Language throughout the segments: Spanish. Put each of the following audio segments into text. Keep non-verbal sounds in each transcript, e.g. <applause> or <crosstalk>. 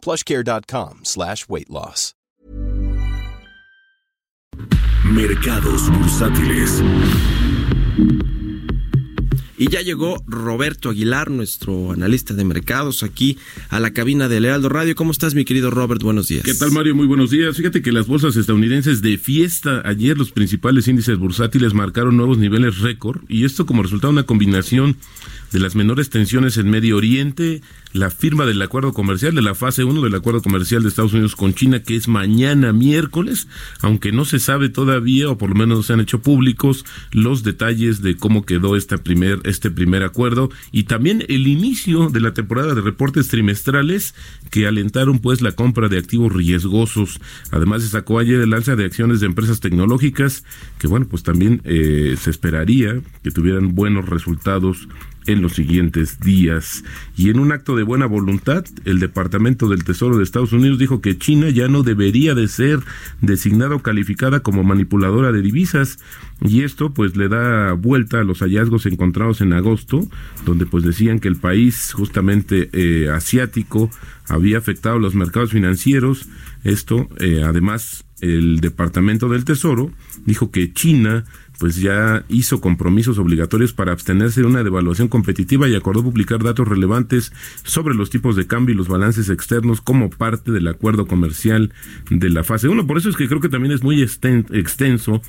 plushcare.com slash weight loss. Mercados bursátiles. Y ya llegó Roberto Aguilar, nuestro analista de mercados, aquí a la cabina de Lealdo Radio. ¿Cómo estás, mi querido Robert? Buenos días. ¿Qué tal, Mario? Muy buenos días. Fíjate que las bolsas estadounidenses de fiesta ayer, los principales índices bursátiles marcaron nuevos niveles récord, y esto como resultado de una combinación de las menores tensiones en Medio Oriente, la firma del acuerdo comercial, de la fase 1 del acuerdo comercial de Estados Unidos con China, que es mañana miércoles, aunque no se sabe todavía, o por lo menos no se han hecho públicos, los detalles de cómo quedó esta primer, este primer acuerdo, y también el inicio de la temporada de reportes trimestrales que alentaron pues la compra de activos riesgosos. Además se sacó ayer el alza de acciones de empresas tecnológicas, que bueno, pues también eh, se esperaría que tuvieran buenos resultados en los siguientes días. Y en un acto de buena voluntad, el Departamento del Tesoro de Estados Unidos dijo que China ya no debería de ser designada o calificada como manipuladora de divisas. Y esto pues le da vuelta a los hallazgos encontrados en agosto, donde pues decían que el país justamente eh, asiático había afectado los mercados financieros. Esto, eh, además, el Departamento del Tesoro dijo que China pues ya hizo compromisos obligatorios para abstenerse de una devaluación competitiva y acordó publicar datos relevantes sobre los tipos de cambio y los balances externos como parte del acuerdo comercial de la fase 1. Por eso es que creo que también es muy extenso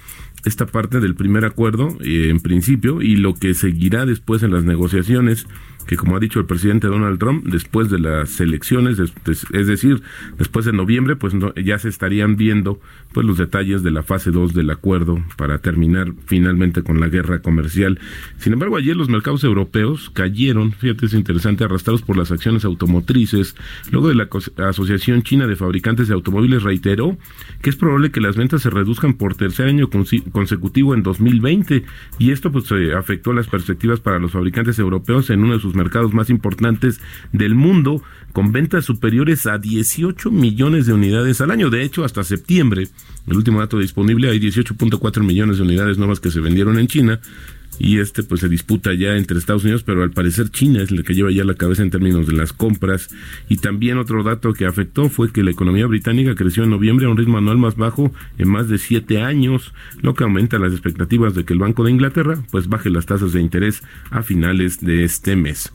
esta parte del primer acuerdo eh, en principio y lo que seguirá después en las negociaciones que como ha dicho el presidente Donald Trump, después de las elecciones, es decir, después de noviembre, pues ya se estarían viendo pues los detalles de la fase 2 del acuerdo para terminar finalmente con la guerra comercial. Sin embargo, ayer los mercados europeos cayeron, fíjate, es interesante, arrastrados por las acciones automotrices. Luego de la Asociación China de Fabricantes de Automóviles reiteró que es probable que las ventas se reduzcan por tercer año consecutivo en 2020 y esto pues afectó las perspectivas para los fabricantes europeos en uno de sus mercados más importantes del mundo, con ventas superiores a 18 millones de unidades al año. De hecho, hasta septiembre, el último dato disponible, hay 18.4 millones de unidades nuevas que se vendieron en China y este pues se disputa ya entre Estados Unidos, pero al parecer China es el que lleva ya la cabeza en términos de las compras. Y también otro dato que afectó fue que la economía británica creció en noviembre a un ritmo anual más bajo en más de siete años, lo que aumenta las expectativas de que el Banco de Inglaterra pues baje las tasas de interés a finales de este mes.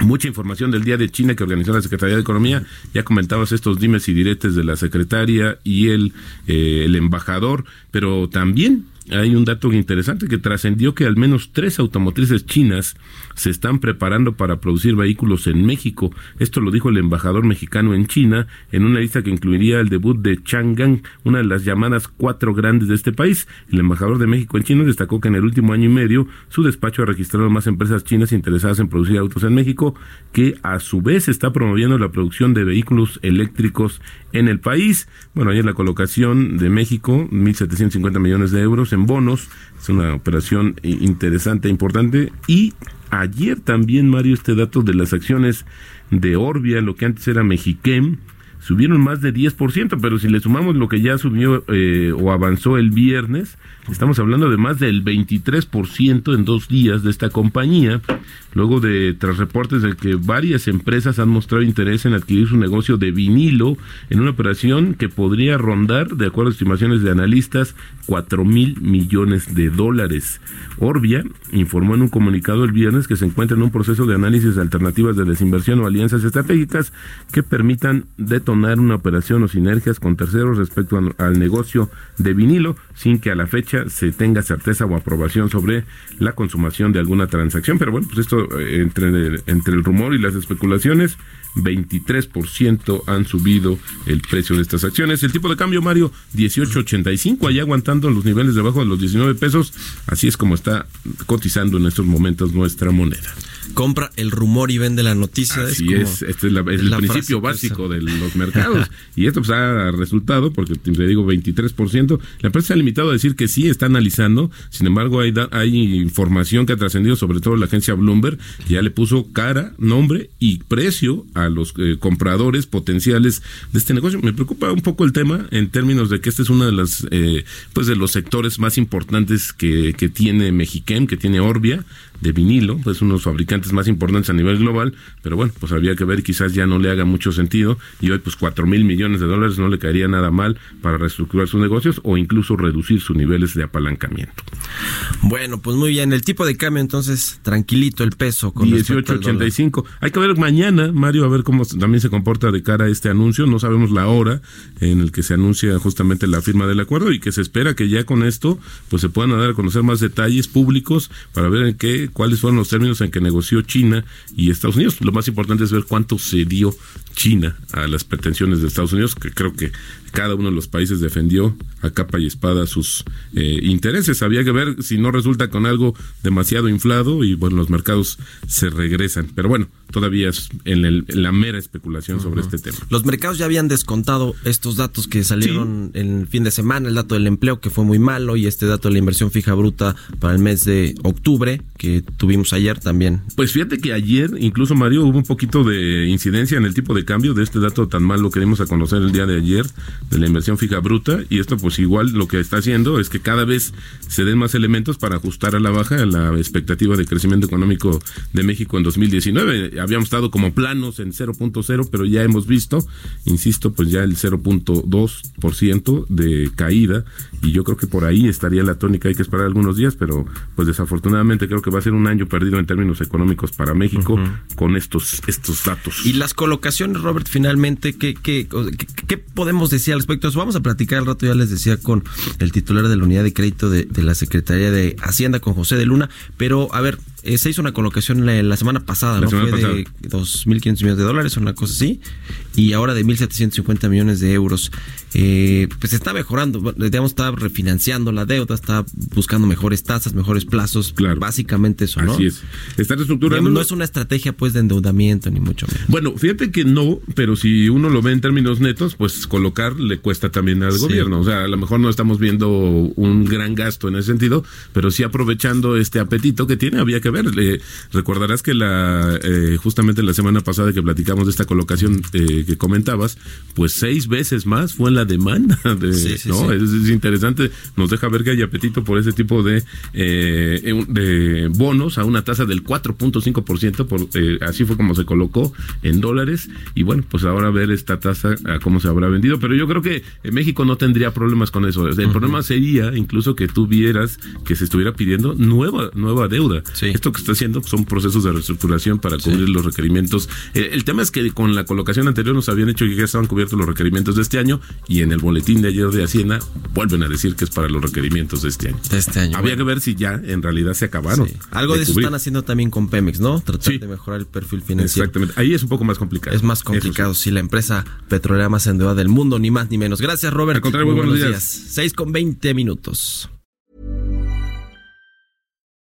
Mucha información del Día de China que organizó la Secretaría de Economía. Ya comentabas estos dimes y diretes de la secretaria y el, eh, el embajador, pero también hay un dato interesante que trascendió que al menos tres automotrices chinas se están preparando para producir vehículos en México. Esto lo dijo el embajador mexicano en China en una lista que incluiría el debut de Chang'an, una de las llamadas cuatro grandes de este país. El embajador de México en China destacó que en el último año y medio su despacho ha registrado más empresas chinas interesadas en producir autos en México, que a su vez está promoviendo la producción de vehículos eléctricos en el país. Bueno, ayer la colocación de México, 1.750 millones de euros en bonos, es una operación interesante e importante. Y Ayer también, Mario, este dato de las acciones de Orbia, lo que antes era Mexiquem, subieron más de 10%, pero si le sumamos lo que ya subió eh, o avanzó el viernes, estamos hablando de más del 23% en dos días de esta compañía, luego de tras reportes de que varias empresas han mostrado interés en adquirir su negocio de vinilo en una operación que podría rondar, de acuerdo a estimaciones de analistas, 4 mil millones de dólares. Orbia informó en un comunicado el viernes que se encuentra en un proceso de análisis de alternativas de desinversión o alianzas estratégicas que permitan detonar una operación o sinergias con terceros respecto al negocio de vinilo sin que a la fecha se tenga certeza o aprobación sobre la consumación de alguna transacción. Pero bueno, pues esto eh, entre el, entre el rumor y las especulaciones, 23% han subido el precio de estas acciones. El tipo de cambio, Mario, 18.85, allá aguantando los niveles debajo de los 19 pesos. Así es como está cotizando en estos momentos nuestra moneda. Compra el rumor y vende la noticia. Así es, este es, el principio básico de los mercados mercados. <laughs> y esto pues ha resultado, porque te digo 23%, la empresa se ha limitado a decir que sí está analizando, sin embargo hay, hay información que ha trascendido, sobre todo la agencia Bloomberg, que ya le puso cara, nombre y precio a los eh, compradores potenciales de este negocio. Me preocupa un poco el tema en términos de que este es uno de las eh, pues de los sectores más importantes que, que tiene Mexiquem, que tiene Orbia, de vinilo, pues unos fabricantes más importantes a nivel global, pero bueno, pues habría que ver, quizás ya no le haga mucho sentido. Y hoy pues cuatro mil millones de dólares no le caería nada mal para reestructurar sus negocios o incluso reducir sus niveles de apalancamiento. Bueno, pues muy bien, el tipo de cambio entonces tranquilito el peso con 18.85. Hay que ver mañana, Mario, a ver cómo también se comporta de cara a este anuncio, no sabemos la hora en el que se anuncia justamente la firma del acuerdo y que se espera que ya con esto pues se puedan dar a conocer más detalles públicos para ver en qué cuáles fueron los términos en que negoció China y Estados Unidos. Lo más importante es ver cuánto se dio China a las pretensiones de Estados Unidos, que creo que cada uno de los países defendió a capa y espada sus eh, intereses. Había que ver si no resulta con algo demasiado inflado y bueno, los mercados se regresan. Pero bueno, todavía es en, la mera especulación sobre este tema. Los mercados ya habían descontado estos datos que salieron el fin de semana, el dato del empleo que fue muy malo y este dato de la inversión fija bruta para el mes de octubre que tuvimos ayer también. Pues fíjate que ayer, incluso Mario, hubo un poquito de incidencia en el tipo de cambio de este dato tan malo que dimos a conocer el día de ayer de la inversión fija bruta y esto pues igual lo que está haciendo es que cada vez se den más elementos para ajustar a la baja la expectativa de crecimiento económico de México en 2019. Habíamos estado como planos en 0.0, pero ya hemos visto, insisto, pues ya el 0.2% de caída y yo creo que por ahí estaría la tónica, hay que esperar algunos días, pero pues desafortunadamente creo que va a ser un año perdido en términos económicos para México con estos estos datos. Y las colocaciones, Robert, finalmente, ¿qué, qué, qué podemos decir al respecto? Vamos a platicar al rato, ya les decía, con el titular de la unidad de crédito de, de la Secretaría de Hacienda, con José de Luna, pero a ver, eh, se hizo una colocación la, semana pasada, ¿no? Fue de 2.500 millones de dólares, una cosa así, y ahora de 1.750 millones de euros. Eh, pues está mejorando, digamos, está refinanciando la deuda, está buscando mejores tasas, mejores plazos, claro. básicamente eso, ¿no? Así es. Está reestructurando. no es una estrategia, pues, de endeudamiento, ni mucho menos. Bueno, fíjate que no, pero si uno lo ve en términos netos, pues colocar le cuesta también al gobierno. O sea, a lo mejor no estamos viendo un gran gasto en ese sentido, pero sí aprovechando este apetito que tiene, había que ver. recordarás que la eh, justamente la semana pasada que platicamos de esta colocación eh, que comentabas, pues seis veces más fue en la demanda. <laughs> De, ¿no? Es, interesante, nos deja ver que hay apetito por ese tipo de, eh, de bonos a una tasa del 4.5%, por, así fue como se colocó en dólares. Y bueno, pues ahora ver esta tasa a cómo se habrá vendido. Pero yo creo que en México no tendría problemas con eso. El problema sería incluso que tú vieras que se estuviera pidiendo nueva, nueva deuda. Esto que está haciendo son procesos de reestructuración para cubrir los requerimientos. Eh, el tema es que con la colocación anterior nos habían dicho que ya estaban cubiertos los requerimientos de este año y en el boletín de ayer de Hacienda vuelven a decir que es para los requerimientos de este año. De este año. Había que ver si ya en realidad se acabaron. Algo de, eso están haciendo también con Pemex, ¿no? Tratar de mejorar el perfil financiero. Exactamente. Ahí es un poco más complicado. Es más complicado. Si la empresa petrolera más endeudada del mundo, ni más ni menos. Gracias, Robert. Al contrario, muy buenos, días. 6 con 20 minutos.